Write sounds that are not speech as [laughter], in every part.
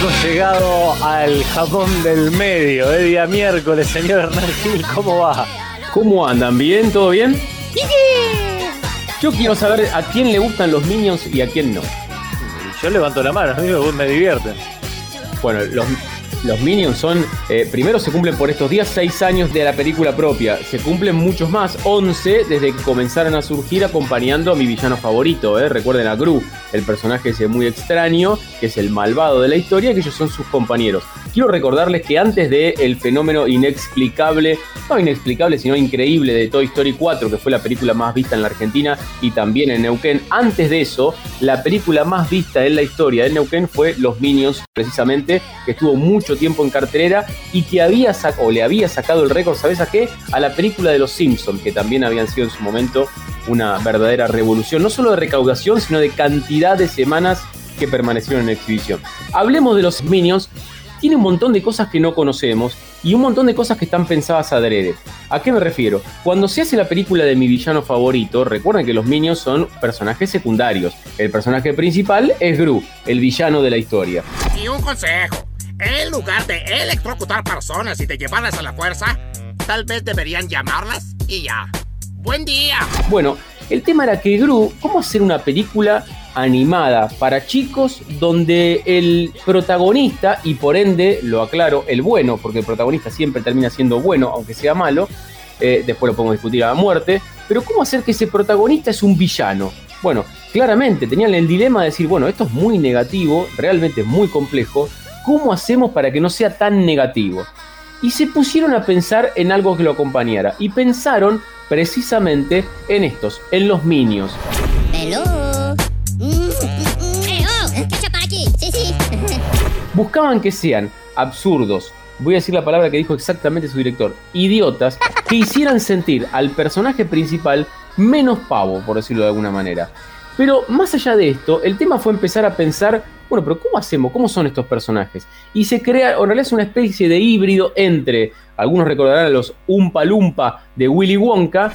Hemos llegado al Japón del medio, ¿eh? día miércoles, señor Hernán Gil, ¿cómo va? ¿Cómo andan? ¿Bien? ¿Todo bien? Yo quiero saber a quién le gustan los Minions y a quién no. Yo levanto la mano, a mí me divierten. Bueno, los, los Minions son, eh, primero se cumplen por estos días 6 años de la película propia, se cumplen muchos más, 11 desde que comenzaron a surgir acompañando a mi villano favorito, eh. recuerden a Gru, el personaje ese muy extraño, que es el malvado de la historia, que ellos son sus compañeros. Quiero recordarles que antes de el fenómeno inexplicable, no inexplicable, sino increíble de Toy Story 4, que fue la película más vista en la Argentina y también en Neuquén, antes de eso, la película más vista en la historia de Neuquén fue Los Minions, precisamente, que estuvo mucho tiempo en cartelera y que había o le había sacado el récord, ¿sabes a qué? A la película de Los Simpsons, que también habían sido en su momento una verdadera revolución, no solo de recaudación, sino de cantidad de semanas que permanecieron en exhibición. Hablemos de los Minions tiene un montón de cosas que no conocemos y un montón de cosas que están pensadas adrede. ¿A qué me refiero? Cuando se hace la película de mi villano favorito, recuerden que los Minions son personajes secundarios. El personaje principal es Gru, el villano de la historia. Y un consejo, en lugar de electrocutar personas y de llevarlas a la fuerza, tal vez deberían llamarlas y ya. Buen día. Bueno, el tema era que Gru, ¿cómo hacer una película animada para chicos donde el protagonista, y por ende, lo aclaro, el bueno, porque el protagonista siempre termina siendo bueno, aunque sea malo, eh, después lo podemos discutir a la muerte, pero ¿cómo hacer que ese protagonista es un villano? Bueno, claramente tenían el dilema de decir, bueno, esto es muy negativo, realmente muy complejo, ¿cómo hacemos para que no sea tan negativo? Y se pusieron a pensar en algo que lo acompañara, y pensaron precisamente en estos, en los minions. Buscaban que sean absurdos, voy a decir la palabra que dijo exactamente su director, idiotas, que hicieran sentir al personaje principal menos pavo, por decirlo de alguna manera. Pero más allá de esto, el tema fue empezar a pensar, bueno, pero ¿cómo hacemos? ¿Cómo son estos personajes? Y se crea, o en realidad es una especie de híbrido entre, algunos recordarán a los Umpa Lumpa de Willy Wonka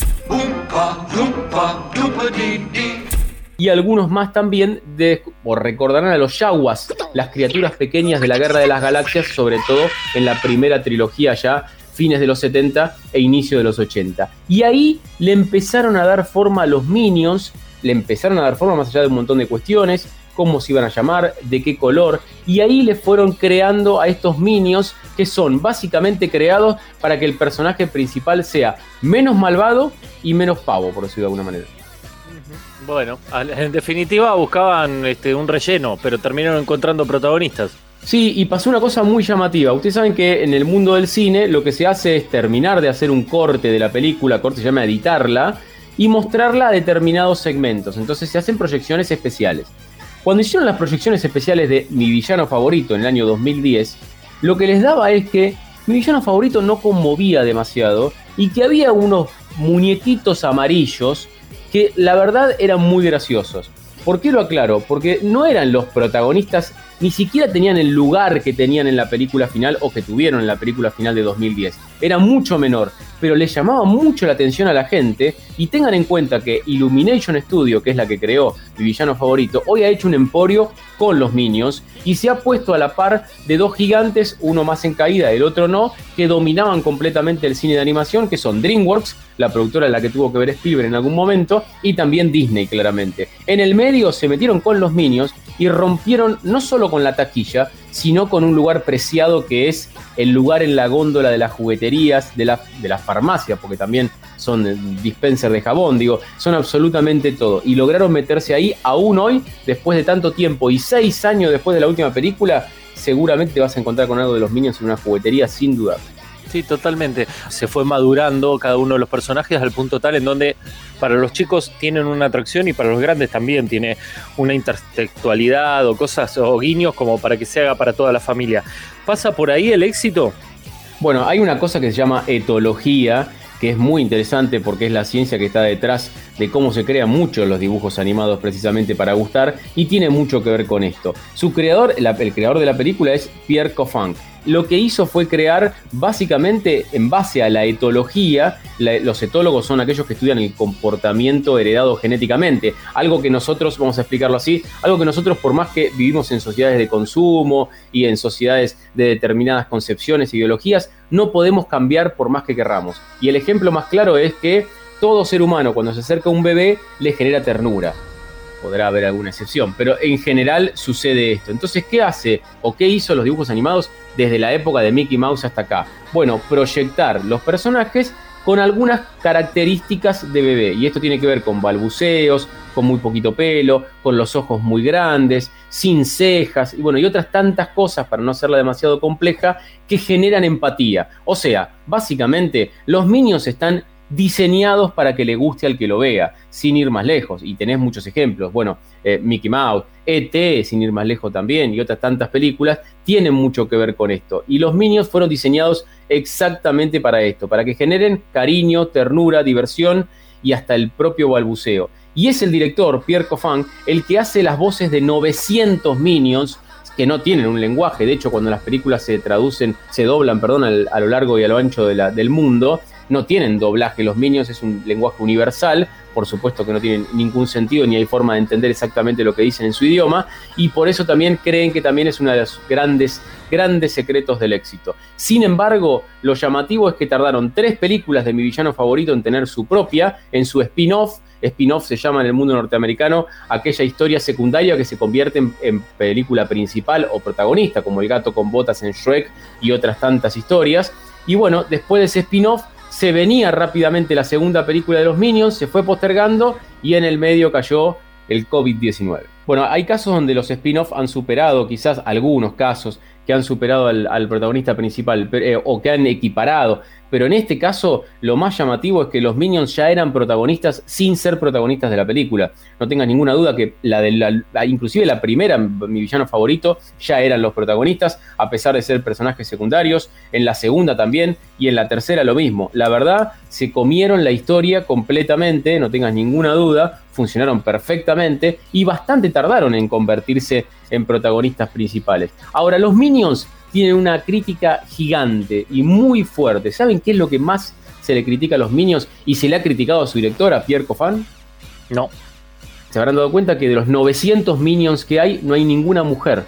y algunos más también de, recordarán a los Yaguas, las criaturas pequeñas de la Guerra de las Galaxias, sobre todo en la primera trilogía ya, fines de los 70 e inicio de los 80. Y ahí le empezaron a dar forma a los Minions, le empezaron a dar forma más allá de un montón de cuestiones, cómo se iban a llamar, de qué color, y ahí le fueron creando a estos Minions que son básicamente creados para que el personaje principal sea menos malvado y menos pavo, por decirlo de alguna manera. Bueno, en definitiva buscaban este, un relleno, pero terminaron encontrando protagonistas. Sí, y pasó una cosa muy llamativa. Ustedes saben que en el mundo del cine lo que se hace es terminar de hacer un corte de la película, corte se llama editarla, y mostrarla a determinados segmentos. Entonces se hacen proyecciones especiales. Cuando hicieron las proyecciones especiales de Mi villano favorito en el año 2010, lo que les daba es que mi villano favorito no conmovía demasiado y que había unos muñequitos amarillos que la verdad eran muy graciosos. ¿Por qué lo aclaro? Porque no eran los protagonistas, ni siquiera tenían el lugar que tenían en la película final o que tuvieron en la película final de 2010. Era mucho menor, pero le llamaba mucho la atención a la gente y tengan en cuenta que Illumination Studio, que es la que creó mi villano favorito, hoy ha hecho un emporio con los Minions y se ha puesto a la par de dos gigantes, uno más en caída, el otro no, que dominaban completamente el cine de animación, que son DreamWorks, la productora en la que tuvo que ver Spielberg en algún momento, y también Disney, claramente. En el medio se metieron con los Minions y rompieron no solo con la taquilla, sino con un lugar preciado que es el lugar en la góndola de las jugueterías, de, la, de las farmacias, porque también son dispenser de jabón, digo, son absolutamente todo. Y lograron meterse ahí aún hoy, después de tanto tiempo y seis años después de la última película, seguramente te vas a encontrar con algo de los Minions en una juguetería sin duda. Sí, totalmente. Se fue madurando cada uno de los personajes al punto tal en donde para los chicos tienen una atracción y para los grandes también tiene una intertextualidad o cosas o guiños como para que se haga para toda la familia. ¿Pasa por ahí el éxito? Bueno, hay una cosa que se llama etología, que es muy interesante porque es la ciencia que está detrás de cómo se crean muchos los dibujos animados precisamente para gustar y tiene mucho que ver con esto. Su creador, el creador de la película es Pierre Coffin lo que hizo fue crear básicamente en base a la etología, los etólogos son aquellos que estudian el comportamiento heredado genéticamente, algo que nosotros, vamos a explicarlo así, algo que nosotros por más que vivimos en sociedades de consumo y en sociedades de determinadas concepciones ideologías, no podemos cambiar por más que querramos. Y el ejemplo más claro es que todo ser humano cuando se acerca a un bebé le genera ternura podrá haber alguna excepción, pero en general sucede esto. Entonces, ¿qué hace o qué hizo los dibujos animados desde la época de Mickey Mouse hasta acá? Bueno, proyectar los personajes con algunas características de bebé. Y esto tiene que ver con balbuceos, con muy poquito pelo, con los ojos muy grandes, sin cejas, y bueno, y otras tantas cosas para no hacerla demasiado compleja que generan empatía. O sea, básicamente los niños están diseñados para que le guste al que lo vea, sin ir más lejos. Y tenés muchos ejemplos. Bueno, eh, Mickey Mouse, ET, sin ir más lejos también, y otras tantas películas, tienen mucho que ver con esto. Y los Minions fueron diseñados exactamente para esto, para que generen cariño, ternura, diversión y hasta el propio balbuceo. Y es el director, Pierre Coffin, el que hace las voces de 900 Minions que no tienen un lenguaje. De hecho, cuando las películas se traducen, se doblan, perdón, a lo largo y a lo ancho del mundo, no tienen doblaje. Los Minions es un lenguaje universal, por supuesto que no tienen ningún sentido ni hay forma de entender exactamente lo que dicen en su idioma, y por eso también creen que también es uno de los grandes, grandes secretos del éxito. Sin embargo, lo llamativo es que tardaron tres películas de mi villano favorito en tener su propia, en su spin-off. Spin-off se llama en el mundo norteamericano aquella historia secundaria que se convierte en, en película principal o protagonista, como el gato con botas en Shrek y otras tantas historias. Y bueno, después de ese spin-off se venía rápidamente la segunda película de los Minions, se fue postergando y en el medio cayó el COVID-19. Bueno, hay casos donde los spin-off han superado, quizás algunos casos, que han superado al, protagonista principal eh, o que han equiparado pero en este caso lo más llamativo es que los Minions ya eran protagonistas sin ser protagonistas de la película. No tengas ninguna duda que la de la, inclusive la primera, mi villano favorito, ya eran los protagonistas, a pesar de ser personajes secundarios. En la segunda también, y en la tercera lo mismo. La verdad, se comieron la historia completamente, no tengas ninguna duda, funcionaron perfectamente y bastante tardaron en convertirse en protagonistas principales. Ahora, los Minions tienen una crítica gigante y muy fuerte. ¿Saben qué es lo que más se le critica a los Minions y se le ha criticado a su directora, Pierre Coffin? No. Se habrán dado cuenta que de los 900 Minions que hay, no hay ninguna mujer.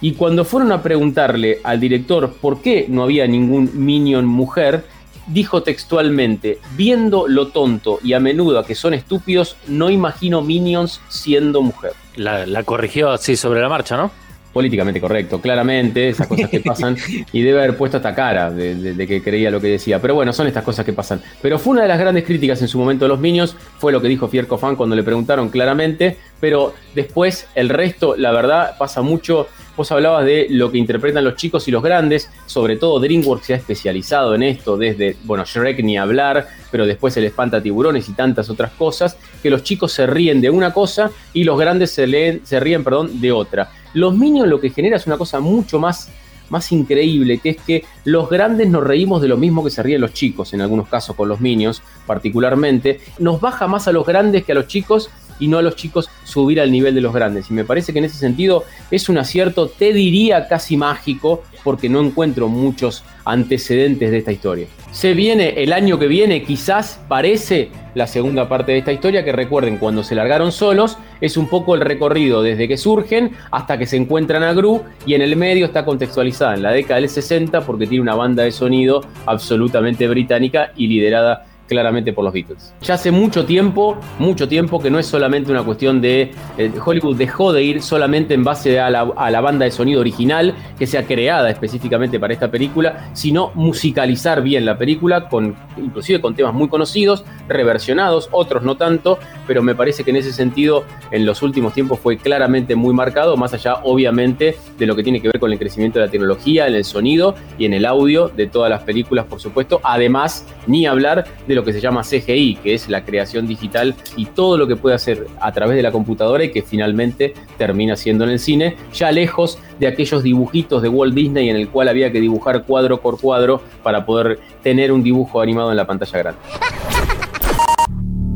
Y cuando fueron a preguntarle al director por qué no había ningún Minion mujer, dijo textualmente, viendo lo tonto y a menudo a que son estúpidos, no imagino Minions siendo mujer. La, la corrigió así sobre la marcha, ¿no? Políticamente correcto, claramente, esas cosas que pasan, [laughs] y debe haber puesto esta cara de, que creía lo que decía. Pero bueno, son estas cosas que pasan. Pero fue una de las grandes críticas en su momento de los niños, fue lo que dijo Fierco Fan cuando le preguntaron claramente, pero después el resto, la verdad, pasa mucho. Vos hablabas de lo que interpretan los chicos y los grandes, sobre todo DreamWorks se ha especializado en esto, desde, bueno, Shrek ni hablar, pero después el espanta tiburones y tantas otras cosas, que los chicos se ríen de una cosa y los grandes se, leen, se ríen perdón, de otra. Los Minions lo que genera es una cosa mucho más, más increíble, que es que los grandes nos reímos de lo mismo que se ríen los chicos, en algunos casos con los Minions particularmente. Nos baja más a los grandes que a los chicos y no a los chicos subir al nivel de los grandes. Y me parece que en ese sentido es un acierto, te diría casi mágico, porque no encuentro muchos antecedentes de esta historia. Se viene el año que viene, quizás parece la segunda parte de esta historia, que recuerden, cuando se largaron solos, es un poco el recorrido desde que surgen hasta que se encuentran a Gru y en el medio está contextualizada en la década del 60 porque tiene una banda de sonido absolutamente británica y liderada claramente por los Beatles. Ya hace mucho tiempo, mucho tiempo que no es solamente una cuestión de eh, Hollywood dejó de ir solamente en base a la, banda de sonido original que sea creada específicamente para esta película, sino musicalizar bien la película con inclusive con temas muy conocidos, reversionados, otros no tanto, pero me parece que en ese sentido en los últimos tiempos fue claramente muy marcado, más allá obviamente de lo que tiene que ver con el crecimiento de la tecnología, en el sonido y en el audio de todas las películas, por supuesto, además ni hablar de lo que se llama CGI, que es la creación digital y todo lo que puede hacer a través de la computadora y que finalmente termina siendo en el cine, ya lejos de aquellos dibujitos de Walt Disney en el cual había que dibujar cuadro por cuadro para poder tener un dibujo animado en la pantalla grande.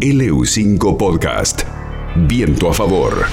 LU5 Podcast. Viento a favor.